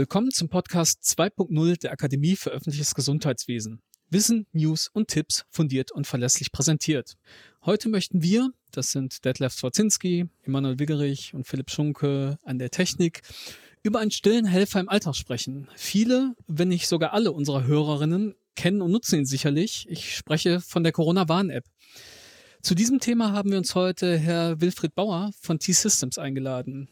Willkommen zum Podcast 2.0 der Akademie für öffentliches Gesundheitswesen. Wissen, News und Tipps fundiert und verlässlich präsentiert. Heute möchten wir, das sind Detlef Swarzinski, Emanuel Wiggerich und Philipp Schunke an der Technik, über einen stillen Helfer im Alltag sprechen. Viele, wenn nicht sogar alle unserer Hörerinnen kennen und nutzen ihn sicherlich. Ich spreche von der Corona-Warn-App. Zu diesem Thema haben wir uns heute Herr Wilfried Bauer von T-Systems eingeladen.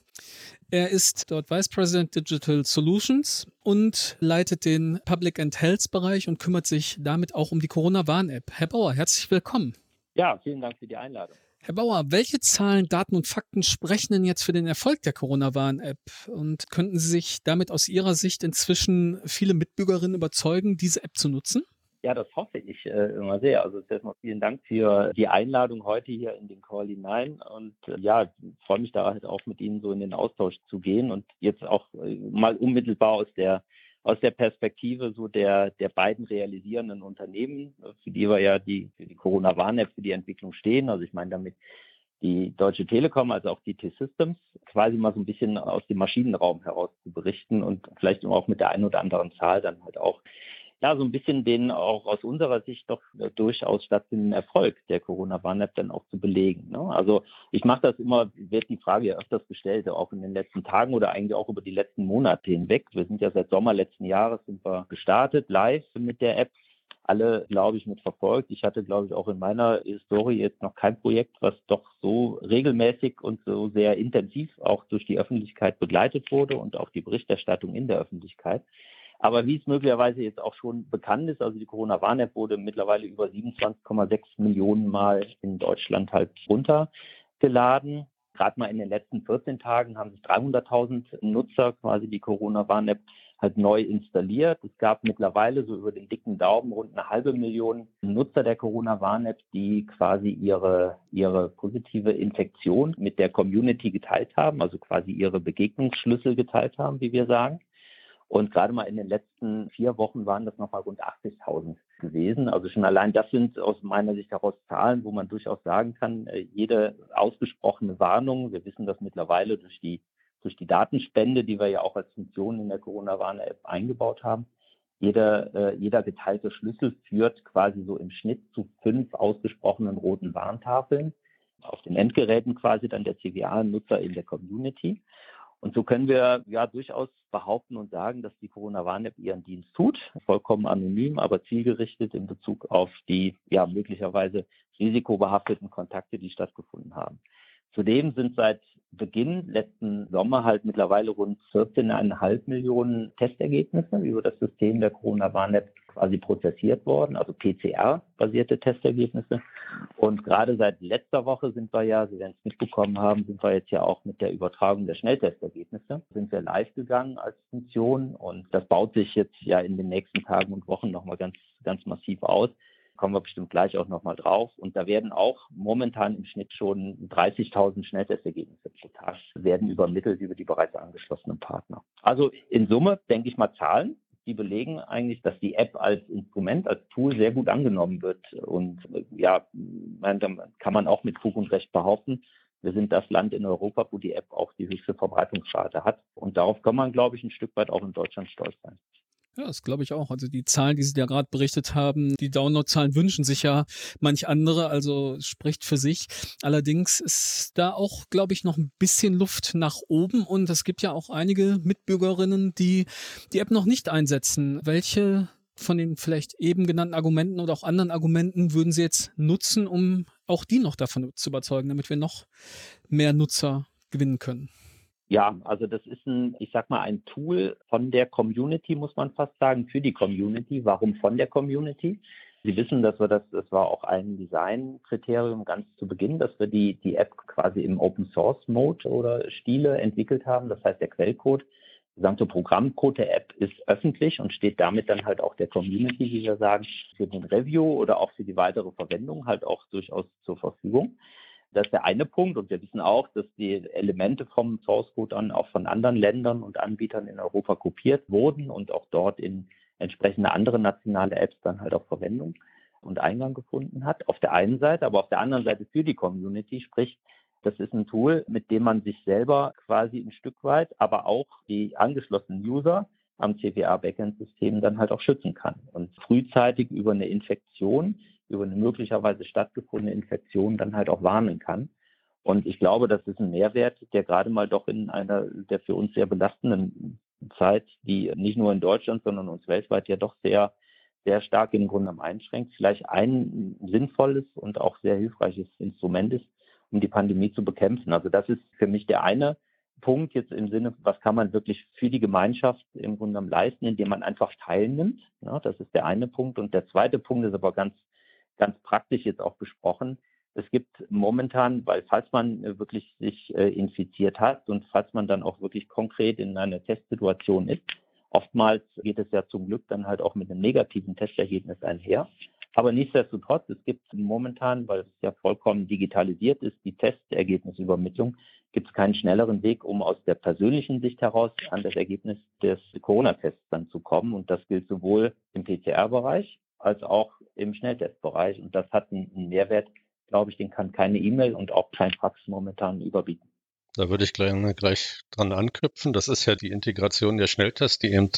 Er ist dort Vice President Digital Solutions und leitet den Public and Health Bereich und kümmert sich damit auch um die Corona-Warn-App. Herr Bauer, herzlich willkommen. Ja, vielen Dank für die Einladung. Herr Bauer, welche Zahlen, Daten und Fakten sprechen denn jetzt für den Erfolg der Corona-Warn-App? Und könnten Sie sich damit aus Ihrer Sicht inzwischen viele Mitbürgerinnen überzeugen, diese App zu nutzen? Ja, das hoffe ich äh, immer sehr. Also erstmal vielen Dank für die Einladung heute hier in den Call hinein. Und äh, ja, freue mich da halt auch mit Ihnen so in den Austausch zu gehen und jetzt auch äh, mal unmittelbar aus der aus der Perspektive so der, der beiden realisierenden Unternehmen, für die wir ja die, für die Corona-Warn-App, für die Entwicklung stehen. Also ich meine damit die Deutsche Telekom, also auch die T-Systems, quasi mal so ein bisschen aus dem Maschinenraum heraus zu berichten und vielleicht auch mit der einen oder anderen Zahl dann halt auch ja, so ein bisschen den auch aus unserer Sicht doch äh, durchaus stattfindenden Erfolg der Corona-Warn-App dann auch zu belegen. Ne? Also ich mache das immer, wird die Frage ja öfters gestellt, auch in den letzten Tagen oder eigentlich auch über die letzten Monate hinweg. Wir sind ja seit Sommer letzten Jahres sind wir gestartet, live mit der App. Alle, glaube ich, mit verfolgt. Ich hatte, glaube ich, auch in meiner Historie jetzt noch kein Projekt, was doch so regelmäßig und so sehr intensiv auch durch die Öffentlichkeit begleitet wurde und auch die Berichterstattung in der Öffentlichkeit. Aber wie es möglicherweise jetzt auch schon bekannt ist, also die Corona-Warn-App wurde mittlerweile über 27,6 Millionen Mal in Deutschland halt runtergeladen. Gerade mal in den letzten 14 Tagen haben sich 300.000 Nutzer quasi die Corona-Warn-App halt neu installiert. Es gab mittlerweile so über den dicken Daumen rund eine halbe Million Nutzer der Corona-Warn-App, die quasi ihre, ihre positive Infektion mit der Community geteilt haben, also quasi ihre Begegnungsschlüssel geteilt haben, wie wir sagen. Und gerade mal in den letzten vier Wochen waren das nochmal rund 80.000 gewesen. Also schon allein das sind aus meiner Sicht heraus Zahlen, wo man durchaus sagen kann, äh, jede ausgesprochene Warnung, wir wissen das mittlerweile durch die, durch die Datenspende, die wir ja auch als Funktion in der Corona-Warn-App eingebaut haben, jeder, äh, jeder geteilte Schlüssel führt quasi so im Schnitt zu fünf ausgesprochenen roten Warntafeln auf den Endgeräten quasi dann der CWA-Nutzer in der Community. Und so können wir ja durchaus behaupten und sagen, dass die Corona-Warn-App ihren Dienst tut, vollkommen anonym, aber zielgerichtet in Bezug auf die ja möglicherweise risikobehafteten Kontakte, die stattgefunden haben. Zudem sind seit Beginn letzten Sommer halt mittlerweile rund 14,5 Millionen Testergebnisse über das System der Corona-Warn-App quasi prozessiert worden, also PCR-basierte Testergebnisse. Und gerade seit letzter Woche sind wir ja, Sie werden es mitbekommen haben, sind wir jetzt ja auch mit der Übertragung der Schnelltestergebnisse, sind wir live gegangen als Funktion und das baut sich jetzt ja in den nächsten Tagen und Wochen nochmal ganz, ganz massiv aus kommen wir bestimmt gleich auch nochmal drauf. Und da werden auch momentan im Schnitt schon 30.000 Schnelltestergebnisse pro Tag werden übermittelt über die bereits angeschlossenen Partner. Also in Summe denke ich mal Zahlen, die belegen eigentlich, dass die App als Instrument, als Tool sehr gut angenommen wird. Und ja, kann man auch mit Fug und Recht behaupten, wir sind das Land in Europa, wo die App auch die höchste Verbreitungsrate hat. Und darauf kann man, glaube ich, ein Stück weit auch in Deutschland stolz sein. Ja, das glaube ich auch. Also die Zahlen, die Sie ja gerade berichtet haben, die Downloadzahlen wünschen sich ja manch andere, also spricht für sich. Allerdings ist da auch, glaube ich, noch ein bisschen Luft nach oben und es gibt ja auch einige Mitbürgerinnen, die die App noch nicht einsetzen. Welche von den vielleicht eben genannten Argumenten oder auch anderen Argumenten würden Sie jetzt nutzen, um auch die noch davon zu überzeugen, damit wir noch mehr Nutzer gewinnen können? Ja, also das ist ein, ich sag mal, ein Tool von der Community, muss man fast sagen, für die Community. Warum von der Community? Sie wissen, dass wir das, das war auch ein Designkriterium ganz zu Beginn, dass wir die, die App quasi im Open Source Mode oder Stile entwickelt haben. Das heißt, der Quellcode, der gesamte Programmcode der App ist öffentlich und steht damit dann halt auch der Community, wie wir sagen, für den Review oder auch für die weitere Verwendung halt auch durchaus zur Verfügung. Das ist der eine Punkt. Und wir wissen auch, dass die Elemente vom Source Code dann auch von anderen Ländern und Anbietern in Europa kopiert wurden und auch dort in entsprechende andere nationale Apps dann halt auch Verwendung und Eingang gefunden hat. Auf der einen Seite, aber auf der anderen Seite für die Community, sprich, das ist ein Tool, mit dem man sich selber quasi ein Stück weit, aber auch die angeschlossenen User am CWA-Backend-System dann halt auch schützen kann und frühzeitig über eine Infektion, über eine möglicherweise stattgefundene Infektion dann halt auch warnen kann. Und ich glaube, das ist ein Mehrwert, der gerade mal doch in einer der für uns sehr belastenden Zeit, die nicht nur in Deutschland, sondern uns weltweit ja doch sehr, sehr stark im Grunde einschränkt, vielleicht ein sinnvolles und auch sehr hilfreiches Instrument ist, um die Pandemie zu bekämpfen. Also das ist für mich der eine Punkt jetzt im Sinne, was kann man wirklich für die Gemeinschaft im Grunde genommen leisten, indem man einfach teilnimmt. Ja, das ist der eine Punkt. Und der zweite Punkt ist aber ganz, ganz praktisch jetzt auch besprochen. Es gibt momentan, weil falls man wirklich sich äh, infiziert hat und falls man dann auch wirklich konkret in einer Testsituation ist, oftmals geht es ja zum Glück dann halt auch mit einem negativen Testergebnis einher. Aber nichtsdestotrotz, es gibt momentan, weil es ja vollkommen digitalisiert ist, die Testergebnisübermittlung, gibt es keinen schnelleren Weg, um aus der persönlichen Sicht heraus an das Ergebnis des Corona-Tests dann zu kommen. Und das gilt sowohl im PCR-Bereich als auch im Schnelltestbereich. Und das hat einen Mehrwert, glaube ich, den kann keine E-Mail und auch kein Fax momentan überbieten. Da würde ich gleich, gleich dran anknüpfen. Das ist ja die Integration der Schnelltests, die eben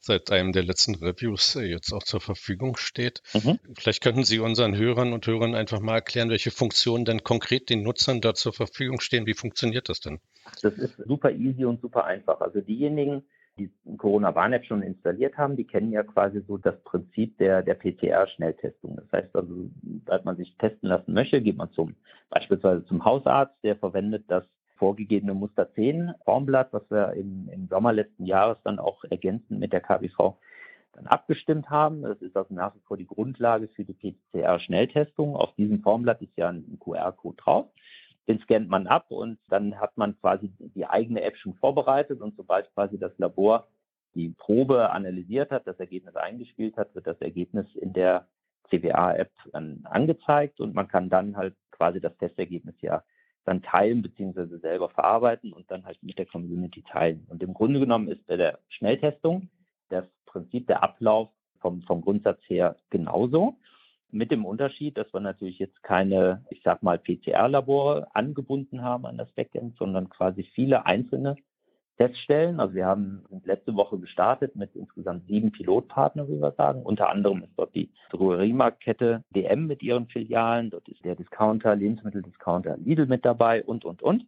seit einem der letzten Reviews äh, jetzt auch zur Verfügung steht. Mhm. Vielleicht könnten Sie unseren Hörern und Hörern einfach mal erklären, welche Funktionen denn konkret den Nutzern da zur Verfügung stehen. Wie funktioniert das denn? Das ist super easy und super einfach. Also diejenigen, die Corona-Warn-App schon installiert haben, die kennen ja quasi so das Prinzip der, der PCR-Schnelltestung. Das heißt also, als man sich testen lassen möchte, geht man zum, beispielsweise zum Hausarzt, der verwendet das vorgegebene Muster 10 Formblatt, was wir im, im Sommer letzten Jahres dann auch ergänzend mit der KBV dann abgestimmt haben. Das ist also nach wie vor die Grundlage für die PCR-Schnelltestung. Auf diesem Formblatt ist ja ein QR-Code drauf. Den scannt man ab und dann hat man quasi die eigene App schon vorbereitet und sobald quasi das Labor die Probe analysiert hat, das Ergebnis eingespielt hat, wird das Ergebnis in der CWA-App dann angezeigt und man kann dann halt quasi das Testergebnis ja dann teilen bzw. selber verarbeiten und dann halt mit der Community teilen. Und im Grunde genommen ist bei der Schnelltestung das Prinzip der Ablauf vom, vom Grundsatz her genauso. Mit dem Unterschied, dass wir natürlich jetzt keine, ich sag mal, PCR-Labore angebunden haben an das Backend, sondern quasi viele einzelne Teststellen. Also wir haben letzte Woche gestartet mit insgesamt sieben Pilotpartnern, wie wir sagen. Unter anderem ist dort die Drogeriemarktkette DM mit ihren Filialen. Dort ist der Discounter, Lebensmitteldiscounter Lidl mit dabei und, und, und.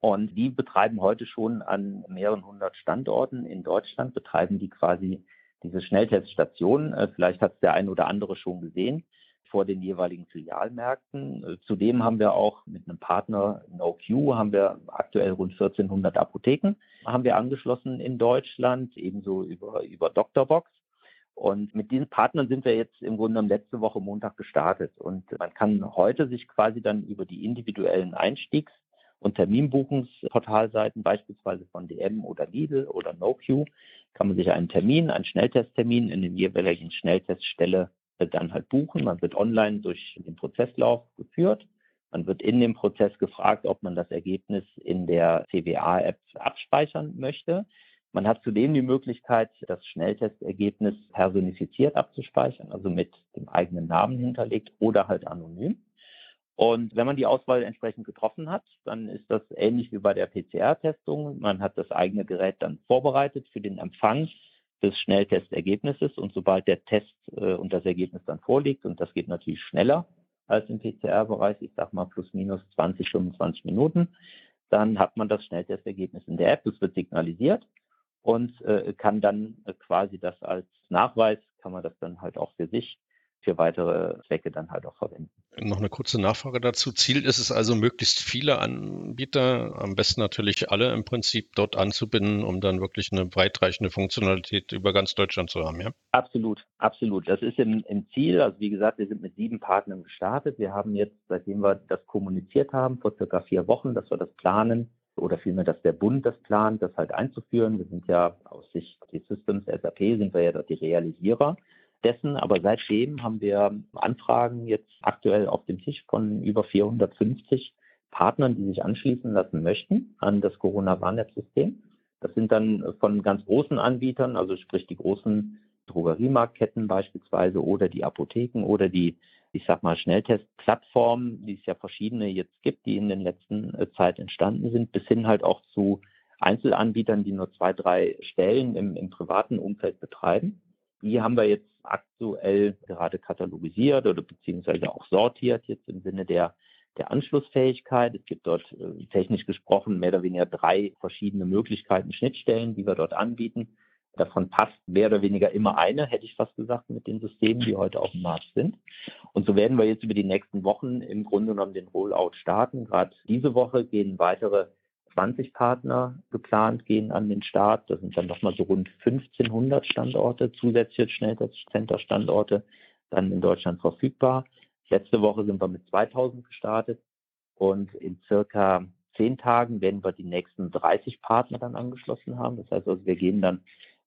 Und die betreiben heute schon an mehreren hundert Standorten in Deutschland, betreiben die quasi diese Schnellteststationen. Äh, vielleicht hat es der eine oder andere schon gesehen vor den jeweiligen Filialmärkten. Äh, zudem haben wir auch mit einem Partner NoQ haben wir aktuell rund 1400 Apotheken haben wir angeschlossen in Deutschland, ebenso über, über Doctorbox. Und mit diesen Partnern sind wir jetzt im Grunde genommen letzte Woche Montag gestartet. Und man kann heute sich quasi dann über die individuellen Einstiegs- und Terminbuchungsportalseiten, beispielsweise von DM oder Lidl oder NoQ, kann man sich einen Termin, einen Schnelltesttermin in den jeweiligen Schnellteststelle dann halt buchen. Man wird online durch den Prozesslauf geführt. Man wird in dem Prozess gefragt, ob man das Ergebnis in der CWA-App abspeichern möchte. Man hat zudem die Möglichkeit, das Schnelltestergebnis personifiziert abzuspeichern, also mit dem eigenen Namen hinterlegt oder halt anonym. Und wenn man die Auswahl entsprechend getroffen hat, dann ist das ähnlich wie bei der PCR-Testung. Man hat das eigene Gerät dann vorbereitet für den Empfang des Schnelltestergebnisses und sobald der Test äh, und das Ergebnis dann vorliegt, und das geht natürlich schneller als im PCR-Bereich, ich sag mal plus minus 20, 25 Minuten, dann hat man das Schnelltestergebnis in der App, es wird signalisiert und äh, kann dann äh, quasi das als Nachweis, kann man das dann halt auch für sich für weitere Zwecke dann halt auch verwenden. Noch eine kurze Nachfrage dazu. Ziel ist es also, möglichst viele Anbieter, am besten natürlich alle im Prinzip dort anzubinden, um dann wirklich eine weitreichende Funktionalität über ganz Deutschland zu haben, ja? Absolut, absolut. Das ist im, im Ziel. Also wie gesagt, wir sind mit sieben Partnern gestartet. Wir haben jetzt, seitdem wir das kommuniziert haben, vor circa vier Wochen, dass wir das planen, oder vielmehr, dass der Bund das plant, das halt einzuführen. Wir sind ja aus Sicht des Systems SAP, sind wir ja dort die Realisierer dessen. Aber seitdem haben wir Anfragen jetzt aktuell auf dem Tisch von über 450 Partnern, die sich anschließen lassen möchten an das Corona-Warn-App-System. Das sind dann von ganz großen Anbietern, also sprich die großen Drogeriemarktketten beispielsweise oder die Apotheken oder die, ich sag mal, Schnelltestplattformen, die es ja verschiedene jetzt gibt, die in den letzten äh, Zeit entstanden sind, bis hin halt auch zu Einzelanbietern, die nur zwei, drei Stellen im, im privaten Umfeld betreiben. Die haben wir jetzt aktuell gerade katalogisiert oder beziehungsweise auch sortiert jetzt im Sinne der, der Anschlussfähigkeit. Es gibt dort äh, technisch gesprochen mehr oder weniger drei verschiedene Möglichkeiten, Schnittstellen, die wir dort anbieten. Davon passt mehr oder weniger immer eine, hätte ich fast gesagt, mit den Systemen, die heute auf dem Markt sind. Und so werden wir jetzt über die nächsten Wochen im Grunde genommen den Rollout starten. Gerade diese Woche gehen weitere 20 Partner geplant, gehen an den Start. Das sind dann nochmal so rund 1500 Standorte, zusätzliche Schnelltestcenter-Standorte dann in Deutschland verfügbar. Letzte Woche sind wir mit 2000 gestartet und in circa zehn Tagen werden wir die nächsten 30 Partner dann angeschlossen haben. Das heißt also, wir gehen dann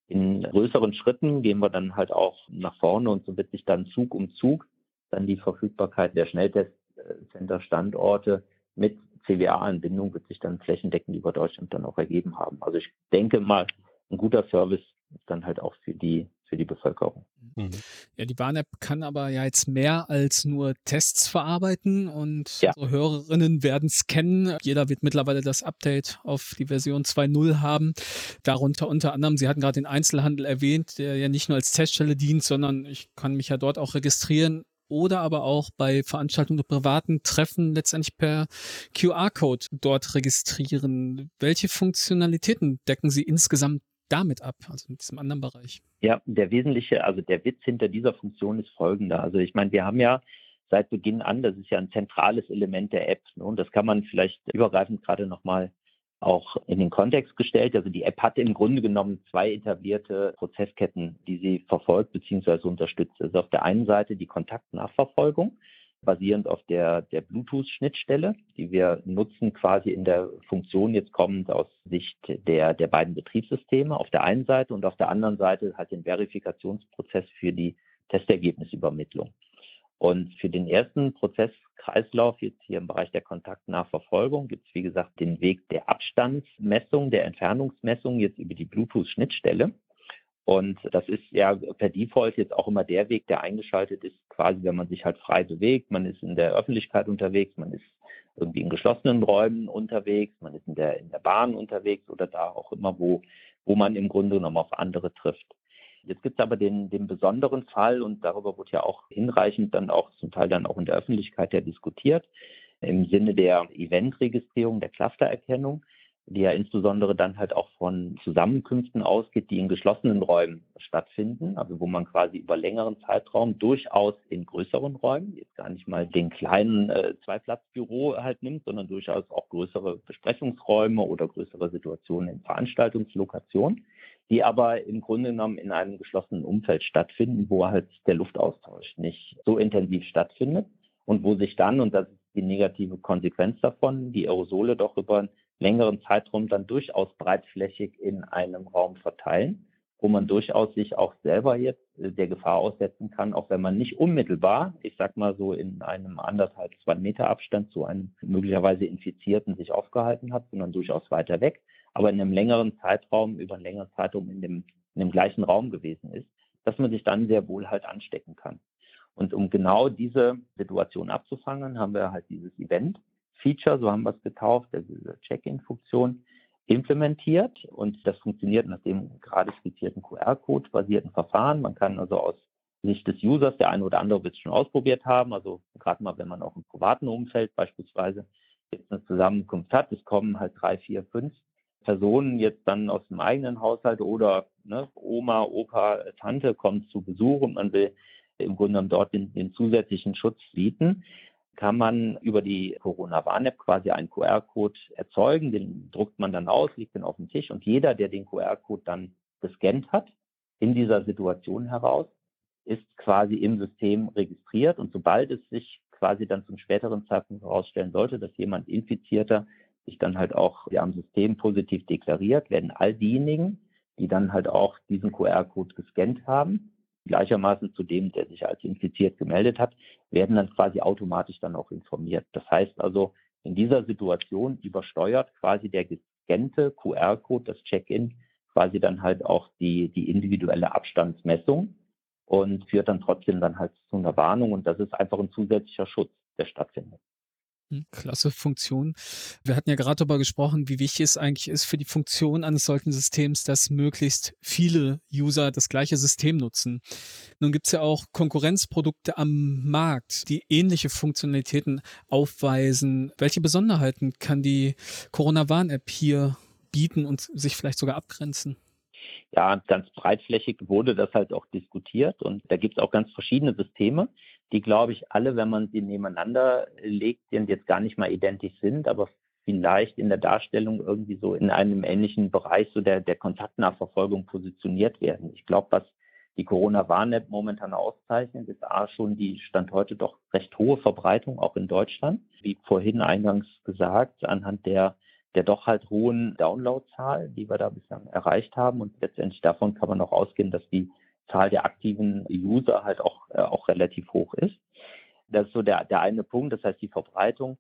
in größeren Schritten, gehen wir dann halt auch nach vorne und so wird sich dann Zug um Zug dann die Verfügbarkeit der Schnelltestcenter-Standorte mit CWA-Anbindung wird sich dann flächendeckend über Deutschland dann auch ergeben haben. Also ich denke mal, ein guter Service ist dann halt auch für die für die Bevölkerung. Mhm. Ja, die Warn-App kann aber ja jetzt mehr als nur Tests verarbeiten und ja. unsere Hörerinnen werden es kennen. Jeder wird mittlerweile das Update auf die Version 2.0 haben. Darunter unter anderem, Sie hatten gerade den Einzelhandel erwähnt, der ja nicht nur als Teststelle dient, sondern ich kann mich ja dort auch registrieren oder aber auch bei Veranstaltungen oder privaten Treffen letztendlich per QR-Code dort registrieren. Welche Funktionalitäten decken Sie insgesamt damit ab, also in diesem anderen Bereich? Ja, der wesentliche, also der Witz hinter dieser Funktion ist folgender. Also ich meine, wir haben ja seit Beginn an, das ist ja ein zentrales Element der App. Ne? Und das kann man vielleicht übergreifend gerade nochmal auch in den Kontext gestellt. Also die App hat im Grunde genommen zwei etablierte Prozessketten, die sie verfolgt bzw. unterstützt. Also auf der einen Seite die Kontaktnachverfolgung basierend auf der, der Bluetooth-Schnittstelle, die wir nutzen quasi in der Funktion jetzt kommend aus Sicht der, der beiden Betriebssysteme auf der einen Seite und auf der anderen Seite halt den Verifikationsprozess für die Testergebnisübermittlung. Und für den ersten Prozesskreislauf jetzt hier im Bereich der Kontaktnachverfolgung gibt es, wie gesagt, den Weg der Abstandsmessung, der Entfernungsmessung jetzt über die Bluetooth-Schnittstelle. Und das ist ja per Default jetzt auch immer der Weg, der eingeschaltet ist, quasi wenn man sich halt frei bewegt. Man ist in der Öffentlichkeit unterwegs, man ist irgendwie in geschlossenen Räumen unterwegs, man ist in der, in der Bahn unterwegs oder da auch immer, wo, wo man im Grunde genommen auf andere trifft. Jetzt gibt es aber den, den besonderen Fall und darüber wurde ja auch hinreichend dann auch zum Teil dann auch in der Öffentlichkeit ja diskutiert, im Sinne der Eventregistrierung, der Clustererkennung die ja insbesondere dann halt auch von Zusammenkünften ausgeht, die in geschlossenen Räumen stattfinden, also wo man quasi über längeren Zeitraum durchaus in größeren Räumen, jetzt gar nicht mal den kleinen äh, Zweiplatzbüro halt nimmt, sondern durchaus auch größere Besprechungsräume oder größere Situationen in Veranstaltungslokationen, die aber im Grunde genommen in einem geschlossenen Umfeld stattfinden, wo halt der Luftaustausch nicht so intensiv stattfindet und wo sich dann, und das ist die negative Konsequenz davon, die Aerosole doch über längeren Zeitraum dann durchaus breitflächig in einem Raum verteilen, wo man durchaus sich auch selber jetzt äh, der Gefahr aussetzen kann, auch wenn man nicht unmittelbar, ich sag mal so in einem anderthalb, zwei Meter Abstand zu einem möglicherweise Infizierten sich aufgehalten hat, sondern durchaus weiter weg, aber in einem längeren Zeitraum, über einen längeren Zeitraum in dem, in dem gleichen Raum gewesen ist, dass man sich dann sehr wohl halt anstecken kann. Und um genau diese Situation abzufangen, haben wir halt dieses Event Feature, so haben wir es getauft, diese Check-in-Funktion implementiert und das funktioniert nach dem gerade skizzierten QR-Code-basierten Verfahren. Man kann also aus Sicht des Users, der eine oder andere wird es schon ausprobiert haben, also gerade mal, wenn man auch im privaten Umfeld beispielsweise jetzt eine Zusammenkunft hat, es kommen halt drei, vier, fünf Personen jetzt dann aus dem eigenen Haushalt oder ne, Oma, Opa, Tante kommt zu Besuch und man will im Grunde genommen dort den, den zusätzlichen Schutz bieten kann man über die Corona-Warn-App quasi einen QR-Code erzeugen. Den druckt man dann aus, liegt dann auf dem Tisch und jeder, der den QR-Code dann gescannt hat, in dieser Situation heraus, ist quasi im System registriert und sobald es sich quasi dann zum späteren Zeitpunkt herausstellen sollte, dass jemand Infizierter sich dann halt auch ja, am System positiv deklariert, werden all diejenigen, die dann halt auch diesen QR-Code gescannt haben, gleichermaßen zu dem, der sich als infiziert gemeldet hat, werden dann quasi automatisch dann auch informiert. Das heißt also, in dieser Situation übersteuert quasi der gescannte QR-Code, das Check-in, quasi dann halt auch die, die individuelle Abstandsmessung und führt dann trotzdem dann halt zu einer Warnung und das ist einfach ein zusätzlicher Schutz, der stattfindet. Hm, klasse Funktion. Wir hatten ja gerade darüber gesprochen, wie wichtig es eigentlich ist für die Funktion eines solchen Systems, dass möglichst viele User das gleiche System nutzen. Nun gibt es ja auch Konkurrenzprodukte am Markt, die ähnliche Funktionalitäten aufweisen. Welche Besonderheiten kann die Corona-Warn-App hier bieten und sich vielleicht sogar abgrenzen? Ja, ganz breitflächig wurde das halt auch diskutiert und da gibt es auch ganz verschiedene Systeme die, glaube ich, alle, wenn man sie nebeneinander legt, jetzt gar nicht mal identisch sind, aber vielleicht in der Darstellung irgendwie so in einem ähnlichen Bereich so der, der Kontaktnachverfolgung positioniert werden. Ich glaube, was die Corona-Warn-App momentan auszeichnet, ist A schon die Stand heute doch recht hohe Verbreitung, auch in Deutschland. Wie vorhin eingangs gesagt, anhand der, der doch halt hohen Downloadzahl, die wir da bislang erreicht haben. Und letztendlich davon kann man auch ausgehen, dass die Zahl der aktiven User halt auch, äh, auch relativ hoch ist. Das ist so der, der eine Punkt. Das heißt, die Verbreitung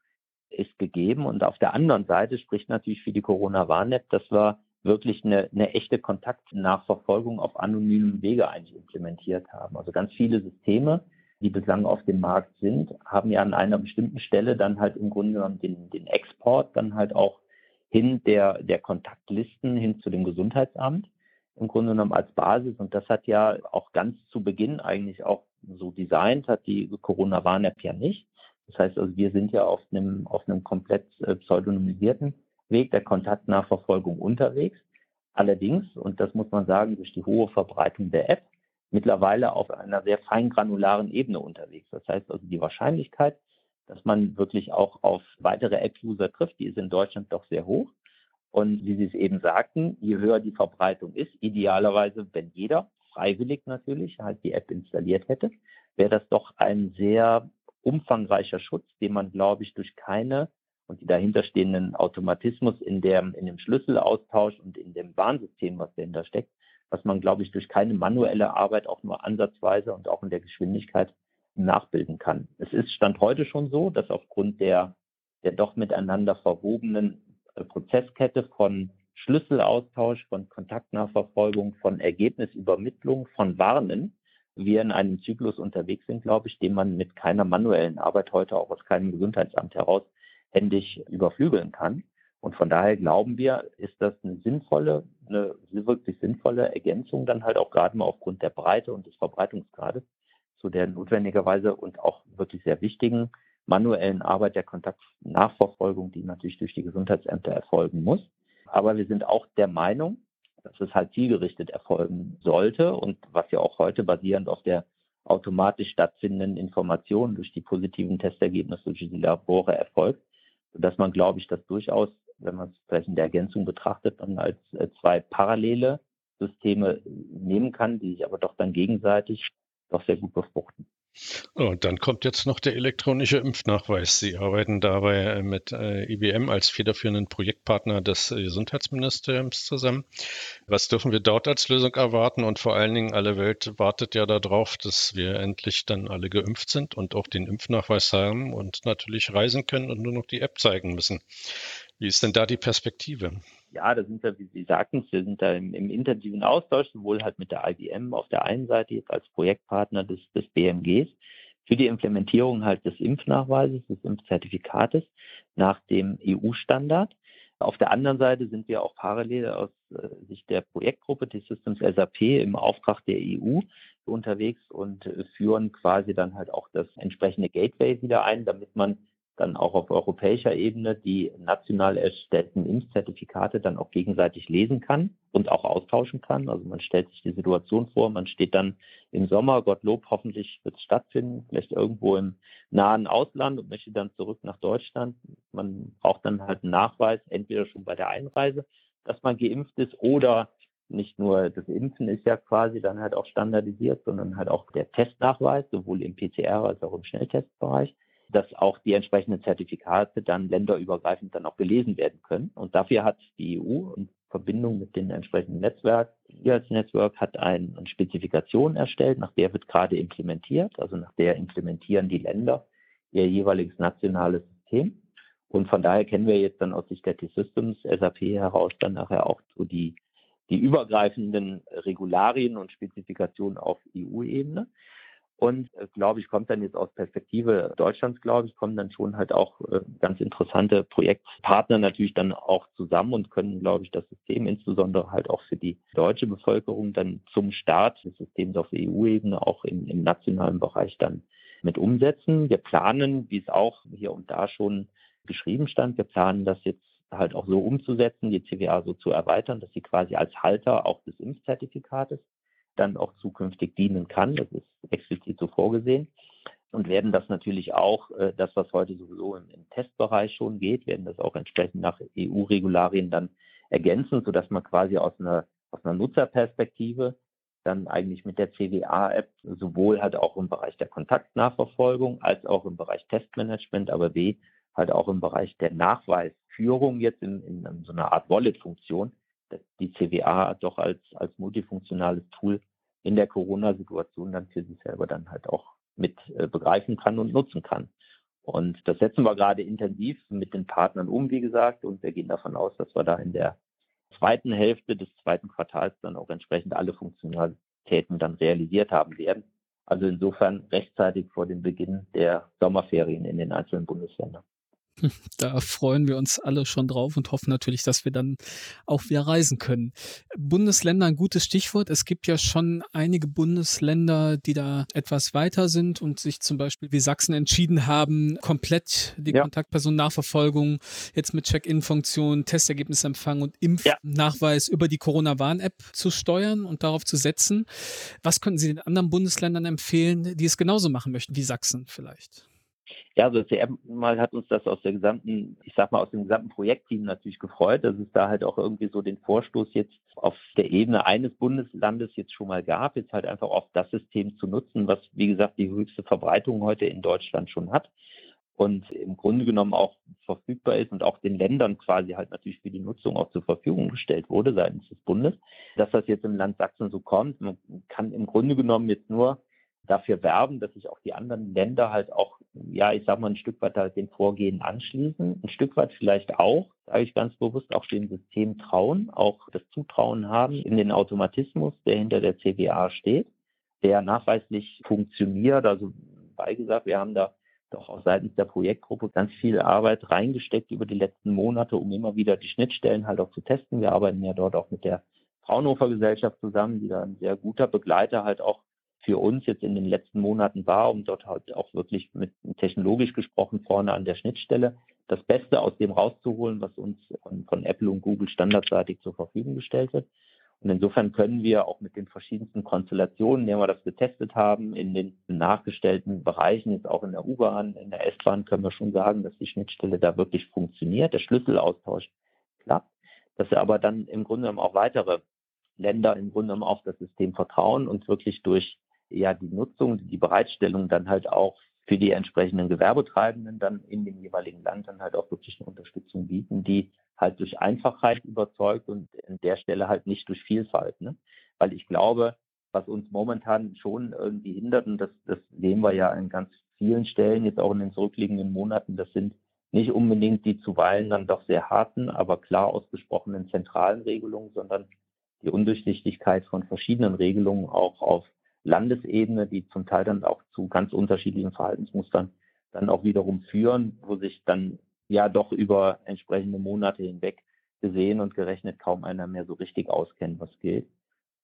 ist gegeben. Und auf der anderen Seite spricht natürlich für die Corona-Warn-App, dass wir wirklich eine, eine echte Kontaktnachverfolgung auf anonymen Wege eigentlich implementiert haben. Also ganz viele Systeme, die bislang auf dem Markt sind, haben ja an einer bestimmten Stelle dann halt im Grunde genommen den, den Export dann halt auch hin der, der Kontaktlisten hin zu dem Gesundheitsamt im Grunde genommen als Basis. Und das hat ja auch ganz zu Beginn eigentlich auch so designt, hat die Corona-Warn-App ja nicht. Das heißt also, wir sind ja auf einem, auf einem komplett äh, pseudonymisierten Weg der Kontaktnachverfolgung unterwegs. Allerdings, und das muss man sagen, durch die hohe Verbreitung der App, mittlerweile auf einer sehr feingranularen Ebene unterwegs. Das heißt also, die Wahrscheinlichkeit, dass man wirklich auch auf weitere App-User trifft, die ist in Deutschland doch sehr hoch. Und wie Sie es eben sagten, je höher die Verbreitung ist, idealerweise, wenn jeder freiwillig natürlich halt die App installiert hätte, wäre das doch ein sehr umfangreicher Schutz, den man, glaube ich, durch keine und die dahinterstehenden Automatismus in, der, in dem Schlüsselaustausch und in dem Warnsystem, was dahinter steckt, was man, glaube ich, durch keine manuelle Arbeit auch nur ansatzweise und auch in der Geschwindigkeit nachbilden kann. Es ist Stand heute schon so, dass aufgrund der, der doch miteinander verwobenen Prozesskette von Schlüsselaustausch, von Kontaktnachverfolgung, von Ergebnisübermittlung, von Warnen wir in einem Zyklus unterwegs sind, glaube ich, den man mit keiner manuellen Arbeit heute auch aus keinem Gesundheitsamt heraus händisch überflügeln kann. Und von daher glauben wir, ist das eine sinnvolle, eine wirklich sinnvolle Ergänzung dann halt auch gerade mal aufgrund der Breite und des Verbreitungsgrades zu der notwendigerweise und auch wirklich sehr wichtigen manuellen Arbeit der Kontaktnachverfolgung, die natürlich durch die Gesundheitsämter erfolgen muss. Aber wir sind auch der Meinung, dass es halt zielgerichtet erfolgen sollte und was ja auch heute basierend auf der automatisch stattfindenden Informationen durch die positiven Testergebnisse durch die Labore erfolgt, sodass man, glaube ich, das durchaus, wenn man es vielleicht in der Ergänzung betrachtet, dann als äh, zwei parallele Systeme nehmen kann, die sich aber doch dann gegenseitig doch sehr gut befruchten. Und dann kommt jetzt noch der elektronische Impfnachweis. Sie arbeiten dabei äh, mit äh, IBM als federführenden Projektpartner des äh, Gesundheitsministeriums zusammen. Was dürfen wir dort als Lösung erwarten? Und vor allen Dingen, alle Welt wartet ja darauf, dass wir endlich dann alle geimpft sind und auch den Impfnachweis haben und natürlich reisen können und nur noch die App zeigen müssen. Wie ist denn da die Perspektive? Ja, da sind wir, wie Sie sagten, wir sind da im, im, intensiven Austausch, sowohl halt mit der IBM auf der einen Seite jetzt als Projektpartner des, des BMGs für die Implementierung halt des Impfnachweises, des Impfzertifikates nach dem EU-Standard. Auf der anderen Seite sind wir auch parallel aus äh, Sicht der Projektgruppe des Systems SAP im Auftrag der EU unterwegs und äh, führen quasi dann halt auch das entsprechende Gateway wieder ein, damit man dann auch auf europäischer Ebene die national erstellten Impfzertifikate dann auch gegenseitig lesen kann und auch austauschen kann. Also man stellt sich die Situation vor, man steht dann im Sommer, Gottlob, hoffentlich wird es stattfinden, vielleicht irgendwo im nahen Ausland und möchte dann zurück nach Deutschland. Man braucht dann halt einen Nachweis, entweder schon bei der Einreise, dass man geimpft ist oder nicht nur das Impfen ist ja quasi dann halt auch standardisiert, sondern halt auch der Testnachweis, sowohl im PCR als auch im Schnelltestbereich dass auch die entsprechenden Zertifikate dann länderübergreifend dann auch gelesen werden können. Und dafür hat die EU in Verbindung mit den entsprechenden Netzwerken, als Netzwerk hat eine, eine Spezifikation erstellt, nach der wird gerade implementiert, also nach der implementieren die Länder ihr jeweiliges nationales System. Und von daher kennen wir jetzt dann aus Sicht der T-Systems, SAP heraus dann nachher auch so die, die übergreifenden Regularien und Spezifikationen auf EU-Ebene. Und glaube ich, kommt dann jetzt aus Perspektive Deutschlands, glaube ich, kommen dann schon halt auch äh, ganz interessante Projektpartner natürlich dann auch zusammen und können, glaube ich, das System insbesondere halt auch für die deutsche Bevölkerung dann zum Start des Systems auf EU-Ebene auch im, im nationalen Bereich dann mit umsetzen. Wir planen, wie es auch hier und da schon geschrieben stand, wir planen das jetzt halt auch so umzusetzen, die CWA so zu erweitern, dass sie quasi als Halter auch des Impfzertifikates dann auch zukünftig dienen kann. Das ist explizit so vorgesehen. Und werden das natürlich auch, äh, das, was heute sowieso im, im Testbereich schon geht, werden das auch entsprechend nach EU-Regularien dann ergänzen, sodass man quasi aus einer, aus einer Nutzerperspektive dann eigentlich mit der CWA-App sowohl halt auch im Bereich der Kontaktnachverfolgung als auch im Bereich Testmanagement, aber B, halt auch im Bereich der Nachweisführung jetzt in, in so einer Art Wallet-Funktion, die CWA doch als, als multifunktionales Tool in der Corona-Situation dann für sich selber dann halt auch mit äh, begreifen kann und nutzen kann. Und das setzen wir gerade intensiv mit den Partnern um, wie gesagt, und wir gehen davon aus, dass wir da in der zweiten Hälfte des zweiten Quartals dann auch entsprechend alle Funktionalitäten dann realisiert haben werden. Also insofern rechtzeitig vor dem Beginn der Sommerferien in den einzelnen Bundesländern. Da freuen wir uns alle schon drauf und hoffen natürlich, dass wir dann auch wieder reisen können. Bundesländer, ein gutes Stichwort. Es gibt ja schon einige Bundesländer, die da etwas weiter sind und sich zum Beispiel wie Sachsen entschieden haben, komplett die ja. Kontaktpersonennachverfolgung jetzt mit Check-in-Funktion, Testergebnisempfang und Impfnachweis ja. über die Corona-Warn-App zu steuern und darauf zu setzen. Was könnten Sie den anderen Bundesländern empfehlen, die es genauso machen möchten, wie Sachsen vielleicht? Ja, also zuerst mal hat uns das aus der gesamten, ich sag mal, aus dem gesamten Projektteam natürlich gefreut, dass es da halt auch irgendwie so den Vorstoß jetzt auf der Ebene eines Bundeslandes jetzt schon mal gab, jetzt halt einfach auch das System zu nutzen, was, wie gesagt, die höchste Verbreitung heute in Deutschland schon hat und im Grunde genommen auch verfügbar ist und auch den Ländern quasi halt natürlich für die Nutzung auch zur Verfügung gestellt wurde seitens des Bundes. Dass das jetzt im Land Sachsen so kommt, man kann im Grunde genommen jetzt nur dafür werben, dass sich auch die anderen Länder halt auch, ja, ich sag mal, ein Stück weit halt dem Vorgehen anschließen, ein Stück weit vielleicht auch, sage ich ganz bewusst, auch dem System trauen, auch das Zutrauen haben in den Automatismus, der hinter der CWA steht, der nachweislich funktioniert. Also, bei gesagt, wir haben da doch auch seitens der Projektgruppe ganz viel Arbeit reingesteckt über die letzten Monate, um immer wieder die Schnittstellen halt auch zu testen. Wir arbeiten ja dort auch mit der Fraunhofer Gesellschaft zusammen, die da ein sehr guter Begleiter halt auch für uns jetzt in den letzten Monaten war, um dort halt auch wirklich mit technologisch gesprochen vorne an der Schnittstelle das Beste aus dem rauszuholen, was uns von, von Apple und Google standardseitig zur Verfügung gestellt wird. Und insofern können wir auch mit den verschiedensten Konstellationen, in denen wir das getestet haben, in den nachgestellten Bereichen, jetzt auch in der U-Bahn, in der S-Bahn, können wir schon sagen, dass die Schnittstelle da wirklich funktioniert, der Schlüsselaustausch klappt, dass wir aber dann im Grunde genommen auch weitere Länder im Grunde genommen auf das System vertrauen und wirklich durch ja die Nutzung, die Bereitstellung dann halt auch für die entsprechenden Gewerbetreibenden dann in dem jeweiligen Land dann halt auch wirklich eine Unterstützung bieten, die halt durch Einfachheit überzeugt und an der Stelle halt nicht durch Vielfalt. Ne? Weil ich glaube, was uns momentan schon irgendwie hindert, und das, das sehen wir ja an ganz vielen Stellen, jetzt auch in den zurückliegenden Monaten, das sind nicht unbedingt die zuweilen dann doch sehr harten, aber klar ausgesprochenen zentralen Regelungen, sondern die Undurchsichtigkeit von verschiedenen Regelungen auch auf Landesebene, die zum Teil dann auch zu ganz unterschiedlichen Verhaltensmustern dann auch wiederum führen, wo sich dann ja doch über entsprechende Monate hinweg gesehen und gerechnet kaum einer mehr so richtig auskennt, was gilt.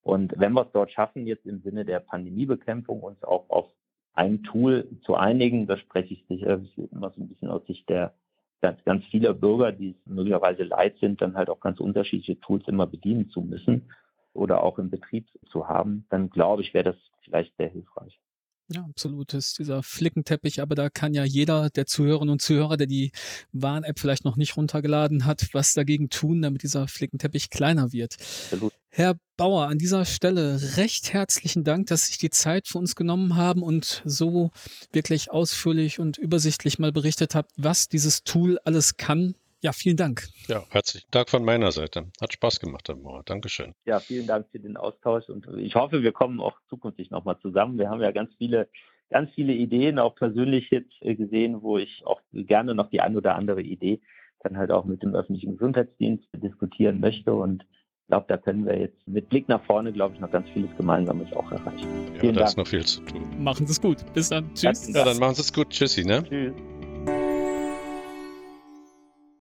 Und wenn wir es dort schaffen, jetzt im Sinne der Pandemiebekämpfung uns auch auf ein Tool zu einigen, da spreche ich sicher immer so ein bisschen aus Sicht der ganz, ganz vieler Bürger, die möglicherweise leid sind, dann halt auch ganz unterschiedliche Tools immer bedienen zu müssen oder auch im Betrieb zu haben, dann glaube ich, wäre das vielleicht sehr hilfreich. Ja, absolut. Das ist dieser Flickenteppich, aber da kann ja jeder der Zuhörerinnen und Zuhörer, der die Warn-App vielleicht noch nicht runtergeladen hat, was dagegen tun, damit dieser Flickenteppich kleiner wird. Absolut. Herr Bauer, an dieser Stelle recht herzlichen Dank, dass Sie sich die Zeit für uns genommen haben und so wirklich ausführlich und übersichtlich mal berichtet habt, was dieses Tool alles kann ja, vielen Dank. Ja, herzlichen Dank von meiner Seite. Hat Spaß gemacht, Herr Mohr. Dankeschön. Ja, vielen Dank für den Austausch und ich hoffe, wir kommen auch zukünftig nochmal zusammen. Wir haben ja ganz viele, ganz viele Ideen, auch persönlich jetzt äh, gesehen, wo ich auch gerne noch die ein oder andere Idee dann halt auch mit dem öffentlichen Gesundheitsdienst diskutieren möchte und Ich glaube, da können wir jetzt mit Blick nach vorne, glaube ich, noch ganz vieles Gemeinsames auch erreichen. Ja, Vielen da Dank. ist noch viel zu tun. Machen Sie es gut. Bis dann. Tschüss. Ja, dann machen Sie es gut. Tschüssi, ne? Tschüss.